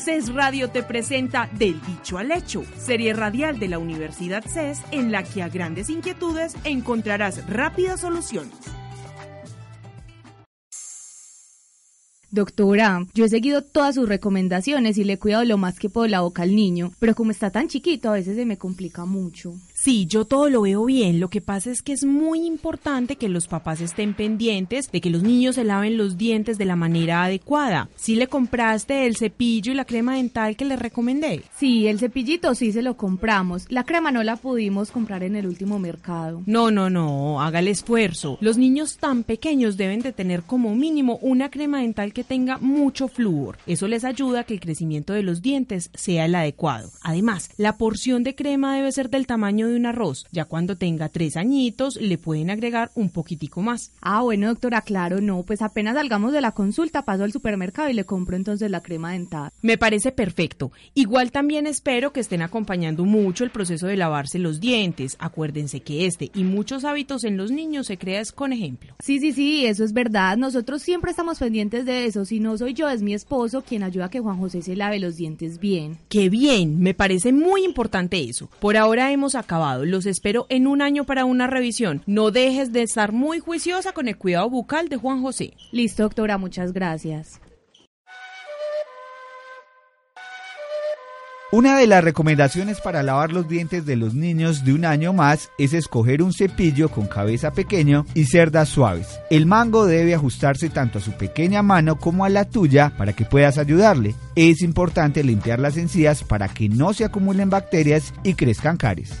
CES Radio te presenta Del Dicho al Hecho, serie radial de la Universidad CES en la que a grandes inquietudes encontrarás rápidas soluciones. Doctora, yo he seguido todas sus recomendaciones y le he cuidado lo más que puedo la boca al niño, pero como está tan chiquito a veces se me complica mucho. Sí, yo todo lo veo bien. Lo que pasa es que es muy importante que los papás estén pendientes de que los niños se laven los dientes de la manera adecuada. ¿Sí le compraste el cepillo y la crema dental que le recomendé? Sí, el cepillito sí se lo compramos. La crema no la pudimos comprar en el último mercado. No, no, no, haga el esfuerzo. Los niños tan pequeños deben de tener como mínimo una crema dental que tenga mucho flúor. Eso les ayuda a que el crecimiento de los dientes sea el adecuado. Además, la porción de crema debe ser del tamaño de un arroz. Ya cuando tenga tres añitos le pueden agregar un poquitico más. Ah, bueno, doctora, claro, no, pues apenas salgamos de la consulta paso al supermercado y le compro entonces la crema dental. Me parece perfecto. Igual también espero que estén acompañando mucho el proceso de lavarse los dientes. Acuérdense que este y muchos hábitos en los niños se crea con ejemplo. Sí, sí, sí, eso es verdad. Nosotros siempre estamos pendientes de eso. Si no soy yo, es mi esposo quien ayuda a que Juan José se lave los dientes bien. Qué bien, me parece muy importante eso. Por ahora hemos acabado los espero en un año para una revisión. No dejes de estar muy juiciosa con el cuidado bucal de Juan José. Listo, doctora, muchas gracias. Una de las recomendaciones para lavar los dientes de los niños de un año más es escoger un cepillo con cabeza pequeña y cerdas suaves. El mango debe ajustarse tanto a su pequeña mano como a la tuya para que puedas ayudarle. Es importante limpiar las encías para que no se acumulen bacterias y crezcan caries.